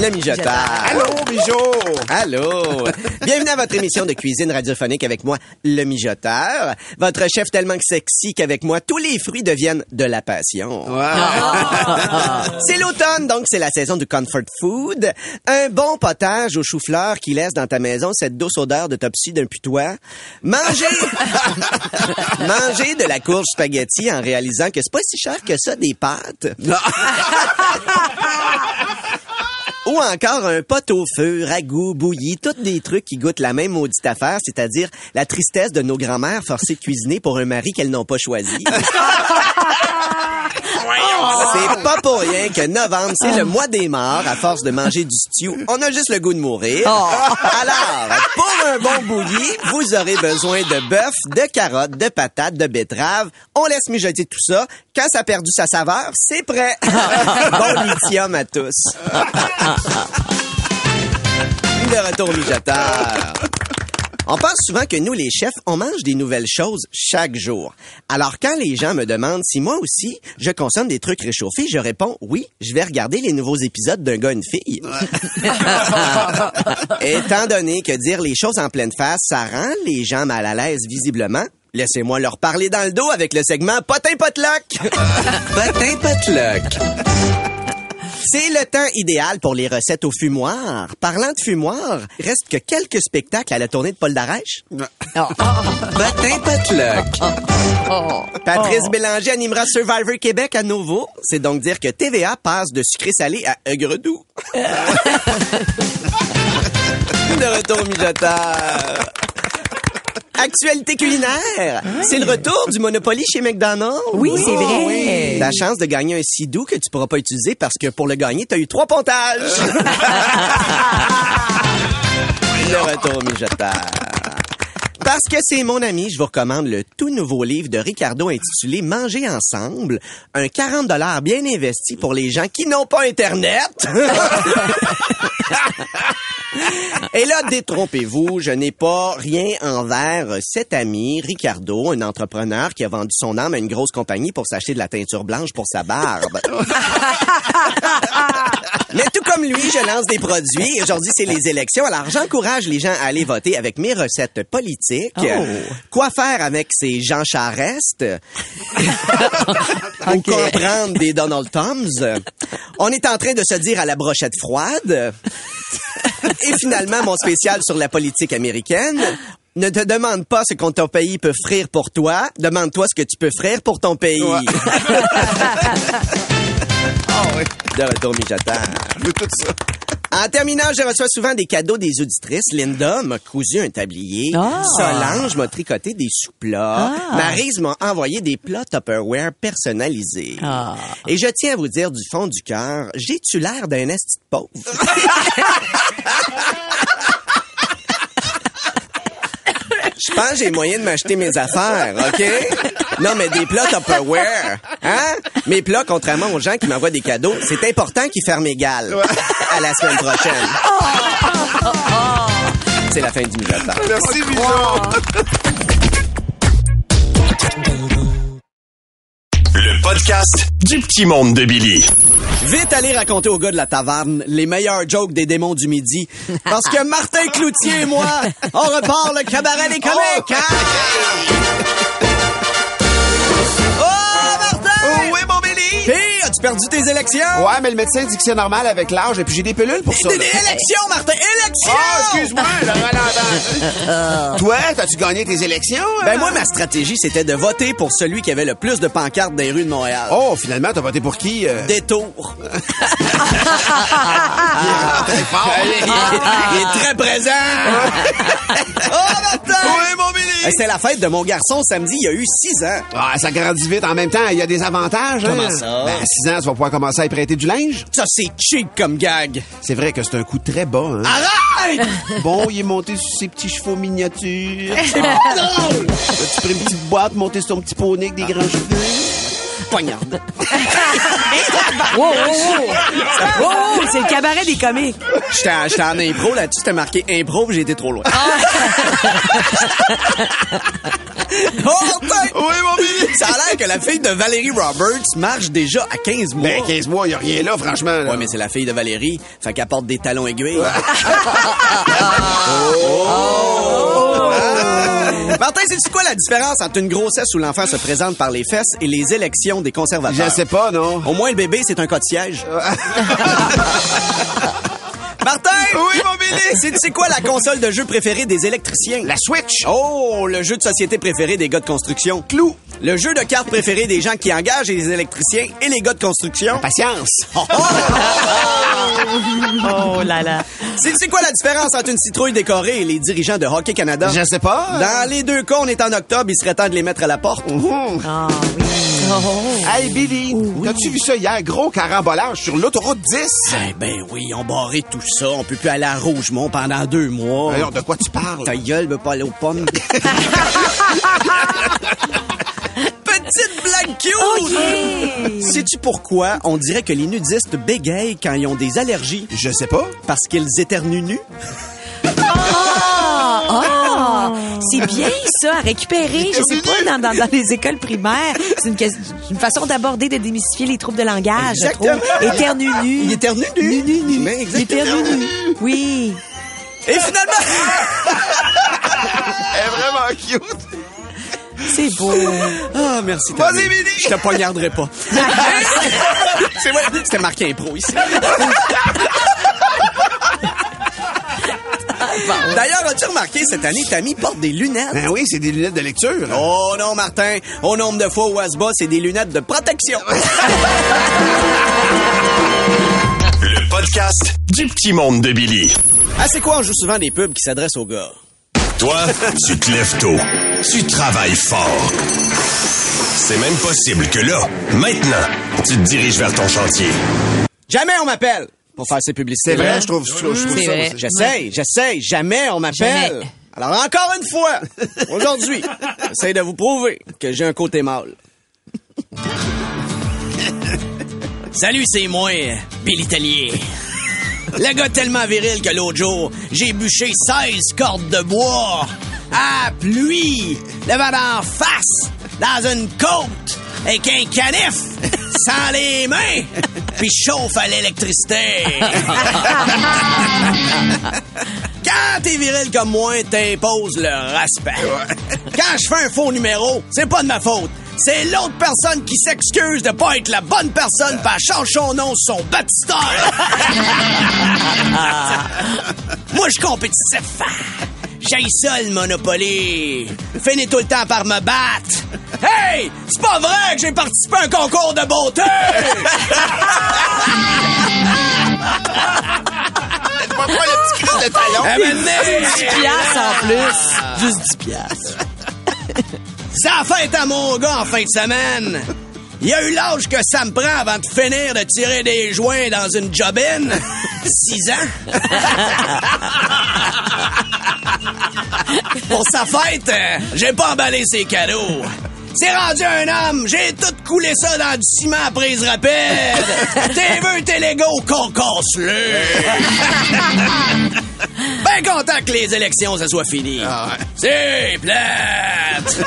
Le mijoteur. Allô, Bijou! Allô? Bienvenue à votre émission de cuisine radiophonique avec moi, le mijoteur. Votre chef tellement sexy qu'avec moi, tous les fruits deviennent de la passion. C'est l'automne, donc c'est la saison du comfort food. Un bon potage au chou-fleur qui laisse dans ta maison cette douce odeur de topsy d'un putois. Manger, manger de la courge spaghetti en réalisant que c'est pas si cher que ça des pâtes. Ou encore un pot au feu, ragoût, bouilli, tous des trucs qui goûtent la même maudite affaire, c'est-à-dire la tristesse de nos grands-mères forcées de cuisiner pour un mari qu'elles n'ont pas choisi. C'est pas pour rien que novembre, c'est le mois des morts. À force de manger du stew, on a juste le goût de mourir. Alors, pour un bon bouilli, vous aurez besoin de bœuf, de carottes, de patates, de betteraves. On laisse mijoter tout ça. Quand ça a perdu sa saveur, c'est prêt. bon lithium à tous. De retour mijoteur. On pense souvent que nous, les chefs, on mange des nouvelles choses chaque jour. Alors, quand les gens me demandent si moi aussi, je consomme des trucs réchauffés, je réponds oui, je vais regarder les nouveaux épisodes d'un gars, une fille. Étant donné que dire les choses en pleine face, ça rend les gens mal à l'aise visiblement, laissez-moi leur parler dans le dos avec le segment Potin Potluck. Potin Potluck. C'est le temps idéal pour les recettes au fumoir. Parlant de fumoir, reste que quelques spectacles à la tournée de Paul Darèche. Potin Potluck. Patrice Bélanger animera Survivor Québec à nouveau. C'est donc dire que TVA passe de sucré salé à aigre doux. de retour au mijoteur. Actualité culinaire. C'est le retour du Monopoly chez McDonald's. Oui, c'est vrai. La chance de gagner un sidou que tu pourras pas utiliser parce que pour le gagner, tu as eu trois pontages. le retour au mijoteur. Parce que c'est mon ami, je vous recommande le tout nouveau livre de Ricardo intitulé Manger ensemble, un 40 dollars bien investi pour les gens qui n'ont pas internet. Et là, détrompez-vous, je n'ai pas rien envers cet ami, Ricardo, un entrepreneur qui a vendu son âme à une grosse compagnie pour s'acheter de la teinture blanche pour sa barbe. Mais tout comme lui, je lance des produits. Aujourd'hui, c'est les élections. Alors, j'encourage les gens à aller voter avec mes recettes politiques. Quoi faire avec ces Jean Charest? Pour comprendre des Donald Toms. On est en train de se dire à la brochette froide. Et finalement, mon spécial sur la politique américaine. Ne te demande pas ce que ton pays peut frire pour toi. Demande-toi ce que tu peux frire pour ton pays. De retour tout ça. En terminant, je reçois souvent des cadeaux des auditrices. Linda m'a cousu un tablier. Ah. Solange m'a tricoté des sous-plats. Ah. Maryse m'a envoyé des plats Tupperware personnalisés. Ah. Et je tiens à vous dire du fond du cœur, j'ai-tu l'air d'un esti pauvre? Je pense que j'ai moyen de m'acheter mes affaires, OK? Non, mais des plats Tupperware, hein? Mes plats, contrairement aux gens qui m'envoient des cadeaux, c'est important qu'ils ferment égal. À la semaine prochaine. C'est la fin du mijoteur. Merci, Bijou! Le podcast du petit monde de Billy. Vite aller raconter aux gars de la taverne les meilleurs jokes des démons du midi. Parce que Martin Cloutier et moi, on repart le cabaret des comiques. hein? Oh, Martin! Oui, mon Billy! Puis, as-tu perdu tes élections? Ouais, mais le médecin dit que c'est normal avec l'âge, et puis j'ai des pilules pour ça. Des, là. élections, Martin! Élections! Ah, excuse-moi. Toi, t'as-tu gagné tes élections? Ben euh? moi, ma stratégie, c'était de voter pour celui qui avait le plus de pancartes dans les rues de Montréal. Oh, finalement, t'as voté pour qui? euh? Détour. Très fort. Il est très présent. oh, Martin! Oui, mon! Hey, C'est la fête de mon garçon samedi, il a eu 6 ans. Ah, ça grandit vite. En même temps, il y a des avantages. Comment hein? ça? Ben, à 6 ans, tu vas pouvoir commencer à y prêter du linge. Ça, c'est cheap comme gag. C'est vrai que c'est un coup très bas. Hein? Arrête! Bon, il est monté sur ses petits chevaux miniatures. Drôle! As-tu pris une petite boîte, monté sur ton petit poney avec des grands cheveux? Poignarde. Wow, wow, wow. Wow, wow, c'est le cabaret des comiques. J'étais en, impro, là-dessus, c'était marqué impro, j'ai été trop loin. oh, Martin! Oui, mon Billy! Ça a l'air que la fille de Valérie Roberts marche déjà à 15 mois. Ben, 15 mois, y a rien là, franchement. là. Ouais, mais c'est la fille de Valérie, fait qu'elle porte des talons aiguilles. Oh! Martin, c'est quoi la différence entre une grossesse où l'enfant se présente par les fesses et les élections des conservateurs? Je sais pas, non. Au moins, le bébé, c'est un cas de siège. Martin! Oui, mon Billy! C'est c'est quoi la console de jeu préférée des électriciens? La Switch! Oh, le jeu de société préféré des gars de construction. Clou. Le jeu de cartes préféré des gens qui engagent les électriciens et les gars de construction. Patience! Oh là là. C'est c'est quoi la différence entre une citrouille décorée et les dirigeants de Hockey Canada? Je sais pas. Dans les deux cas, on est en octobre, il serait temps de les mettre à la porte. Ah oui. Hey, Billy, t'as-tu vu ça hier? Gros carambolage sur l'autoroute 10? Eh ben oui, on barré tout ça. On peut plus aller à Rougemont pendant deux mois. Alors, de quoi tu parles? Ta gueule veut pas aller aux pommes. Petite blague cute! Oh! Sais-tu pourquoi on dirait que les nudistes bégayent quand ils ont des allergies? Je sais pas. Parce qu'ils éternuent nus? Ah! C'est bien ça, à récupérer, je sais pas, dans, dans, dans les écoles primaires. C'est une, une façon d'aborder, de démystifier les troubles de langage, je trouve. Exactement. Éternue nu. Il éternue nu. Nu, nu, nu. Mais exactement. Éternue nu. Oui. Et finalement... Elle est vraiment cute. C'est beau. Ah, merci. Vas-y. Billy. Je te poignarderai pas. C'est vrai, c'était marqué impro ici. D'ailleurs, as-tu remarqué, cette année, Tammy porte des lunettes? Ben oui, c'est des lunettes de lecture. Oh non, Martin. Au nombre de fois où elle se bat, c'est des lunettes de protection. Le podcast du petit monde de Billy. ah, c'est quoi, on joue souvent des pubs qui s'adressent aux gars? Toi, tu te lèves tôt. Tu travailles fort. C'est même possible que là, maintenant, tu te diriges vers ton chantier. Jamais on m'appelle pour faire ces publicités. C'est vrai, je trouve, je trouve, je trouve C'est ça. J'essaye, j'essaye. Jamais on m'appelle. Alors, encore une fois, aujourd'hui, j'essaie de vous prouver que j'ai un côté mâle. Salut, c'est moi, Billy Tellier. Le gars tellement viril que l'autre jour, j'ai bûché 16 cordes de bois à pluie, le vent d'en face, dans une côte, avec un canif, sans les mains, puis chauffe à l'électricité. Quand t'es viril comme moi, t'imposes le respect. Quand je fais un faux numéro, c'est pas de ma faute. C'est l'autre personne qui s'excuse de pas être la bonne personne elle change son nom sur son baptistère. moi, je compétitif. J'ai ça, le Monopoly. Finis tout le temps par me battre. Hey! C'est pas vrai que j'ai participé à un concours de beauté! Pas le petit crise de talon? À un moment donné, 10 piastres en plus. Juste 10 piastres. La fête à mon gars en fin de semaine. Il y a eu l'âge que ça me prend avant de finir de tirer des joints dans une jobine. Six ans. Pour sa fête, euh, j'ai pas emballé ses cadeaux. C'est rendu un homme, j'ai tout coulé ça dans du ciment à prise rapide. T'es veux, t'es légaux, qu'on casse-le. Ben content que les élections, ça soit fini. C'est plate.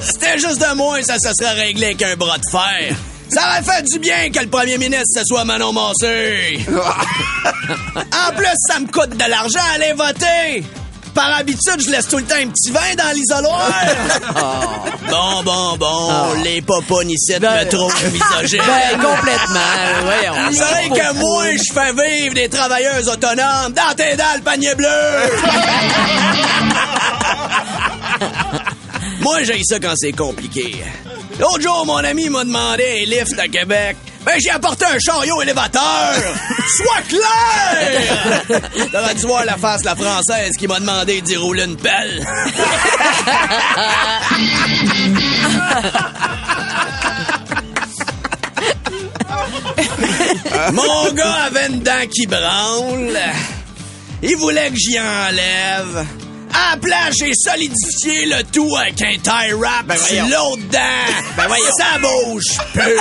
C'était juste de moins, ça se serait réglé avec un bras de fer. Ça aurait fait du bien que le premier ministre, ce soit Manon Massé. en plus, ça me coûte de l'argent à aller voter. Par habitude, je laisse tout le temps un petit vin dans l'isoloir. Bon, bon, bon, les popones ici Ben- me trouvent misogyne. Ben, complètement. Voyons. C'est vrai que moi, je fais vivre des travailleuses autonomes dans tes dents, le panier bleu! moi, j'ai ça quand c'est compliqué. L'autre jour, mon ami m'a demandé un lift à Québec. Ben, j'ai apporté un chariot élévateur! Sois clair! T'aurais dû voir la face de la française qui m'a demandé d'y rouler une pelle. Mon gars avait une dent qui branle. Il voulait que j'y enlève. La place, j'ai solidifié le tout avec un tie wrap Ben l'autre dent. Ben voyons. Ça bouge plus.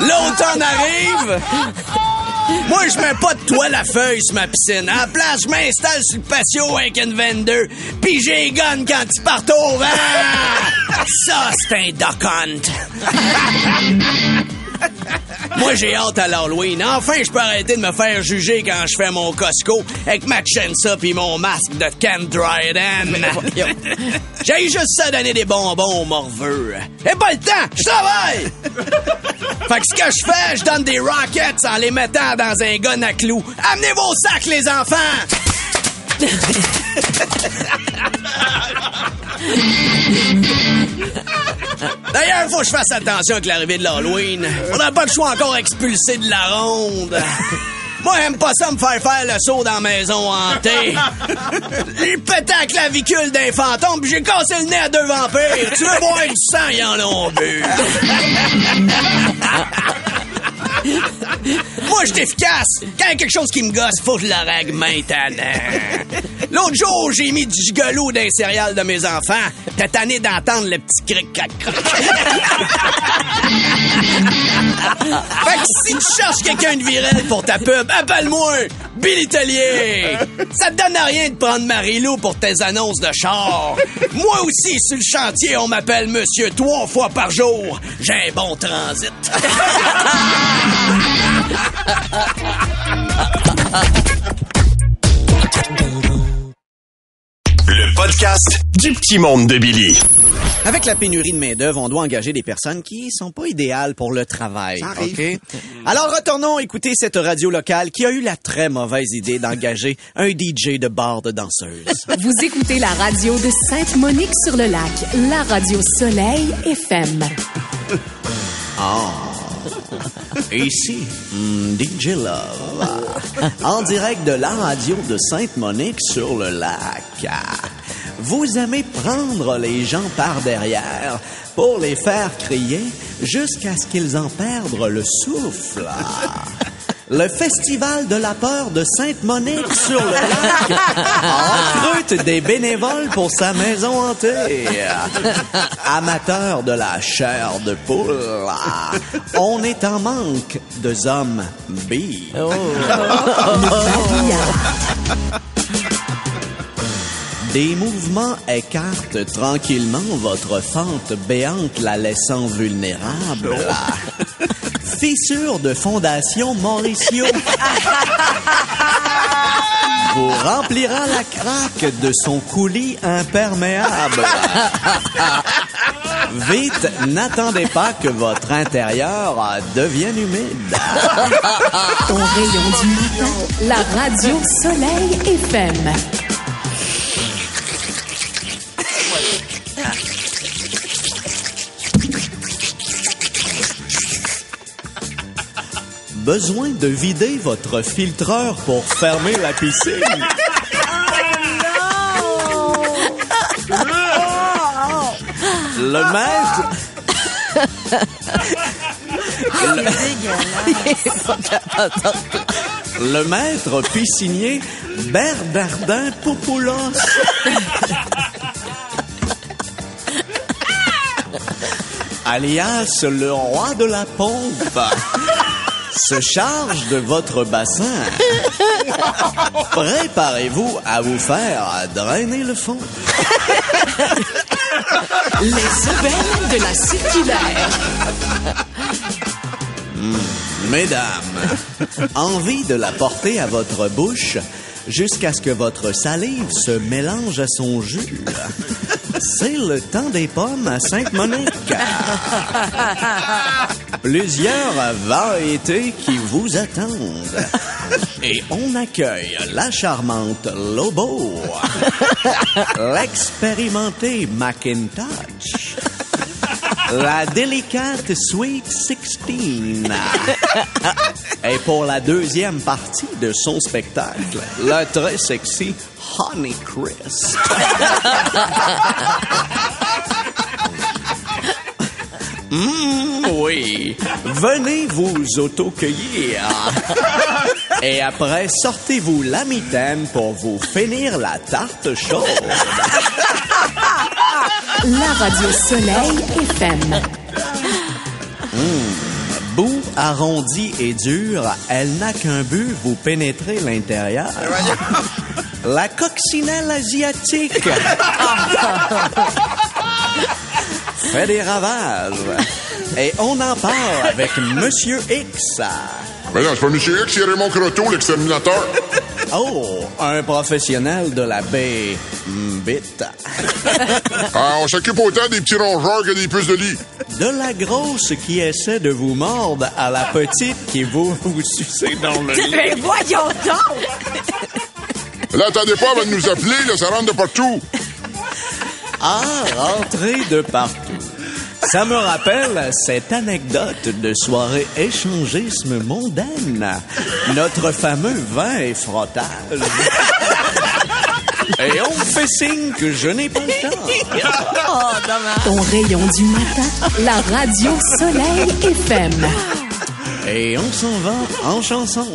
L'automne arrive. Moi, je mets pas de toile à feuille sur ma piscine. La place, je m'installe sur le patio avec une 22, puis j'ai gun quand ils partent au vent. Ça, c'est un duck hunt. Moi, j'ai hâte à l'Halloween. Enfin, je peux arrêter de me faire juger quand je fais mon Costco avec ma chensa puis mon masque de Ken Dryden. j'ai juste ça donner des bonbons aux morveux. Et pas le temps, je travaille! fait que ce que je fais, je donne des rockets en les mettant dans un gun à clous. Amenez vos sacs, les enfants! D'ailleurs, faut que je fasse attention avec l'arrivée de l'Halloween. On n'a pas le choix encore expulsé de la ronde. Moi, j'aime pas ça me faire faire le saut dans la maison hantée. J'ai pété la clavicule d'un fantôme puis j'ai cassé le nez à deux vampires. Tu veux boire du sang, ils en ont bu. Moi, je suis efficace. Quand il y a quelque chose qui me gosse, faut que je la règle maintenant. L'autre jour, j'ai mis du gigolo dans les céréales de mes enfants. T'es tanné d'entendre le petit cric crac crac. fait que si tu cherches quelqu'un de viril pour ta pub, appelle-moi Billy Tellier. Ça te donne à rien de prendre Marie-Lou pour tes annonces de char. Moi aussi, sur le chantier, on m'appelle Monsieur trois fois par jour. J'ai un bon transit. podcast du petit monde de Billy. Avec la pénurie de main-d'œuvre, on doit engager des personnes qui sont pas idéales pour le travail. Ça arrive. OK? Alors retournons écouter cette radio locale qui a eu la très mauvaise idée d'engager un DJ de bar de danseuse. Vous écoutez la radio de Sainte-Monique-sur-le-Lac, la radio Soleil FM. Ici, hmm, DJ Love, en direct de la radio de Sainte-Monique sur le lac. Vous aimez prendre les gens par derrière pour les faire crier jusqu'à ce qu'ils en perdent le souffle. Le Festival de la peur de Sainte-Monique sur le lac recrute des bénévoles pour sa maison hantée. Amateur de la chair de poule, on est en manque de zombies. Des mouvements écartent tranquillement votre fente béante, la laissant vulnérable. Fissure de fondation Mauricio vous remplira la craque de son coulis imperméable. Vite, n'attendez pas que votre intérieur devienne humide. Au rayon du matin, la radio Soleil FM. Besoin de vider votre filtreur pour fermer la piscine? Le maître. Le maître piscinier Bernardin Popoulos alias le roi de la pompe se charge de votre bassin. Préparez-vous à vous faire drainer le fond. Les aubaines de la circulaire. Mesdames, envie de la porter à votre bouche jusqu'à ce que votre salive se mélange à son jus. C'est le temps des pommes à Sainte-Monique. Plusieurs variétés qui vous attendent. Et on accueille la charmante Lobo, l'expérimenté Macintosh, la délicate Sweet 16. Et pour la deuxième partie de son spectacle, le très sexy Honey Crisp. Mmh, oui, venez vous autocueillir. Et après, sortez-vous la mitaine pour vous finir la tarte chaude. La radio Soleil FM. Bout arrondi et dur, elle n'a qu'un but, vous pénétrez l'intérieur. La coccinelle asiatique fait des ravages. Et on en parle avec Monsieur X. Mais non, c'est pas Monsieur X, c'est Raymond Croteau, l'exterminateur. Oh, un professionnel de la baie bite. Ah, on s'occupe autant des petits rongeurs que des puces de lit. De la grosse qui essaie de vous mordre à la petite qui vous, vous sucer dans le lit. Mais voyons donc! Là, attendez pas avant de nous appeler, là, ça rentre de partout. Ah, rentrer de partout. Ça me rappelle cette anecdote de soirée échangisme mondaine. Notre fameux vin et frottage. Et on me fait signe que je n'ai pas le temps. Ton rayon du matin, la radio Soleil FM. Et on s'en va en chanson.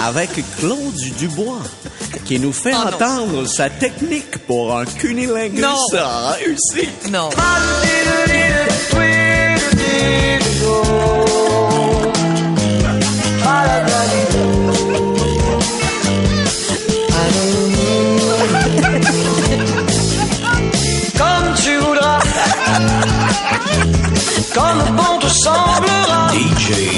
Avec Claude Dubois, qui nous fait entendre sa technique pour un cunilingus Non. réussi. Non. comme tu voudras, comme bon te semblera. DJ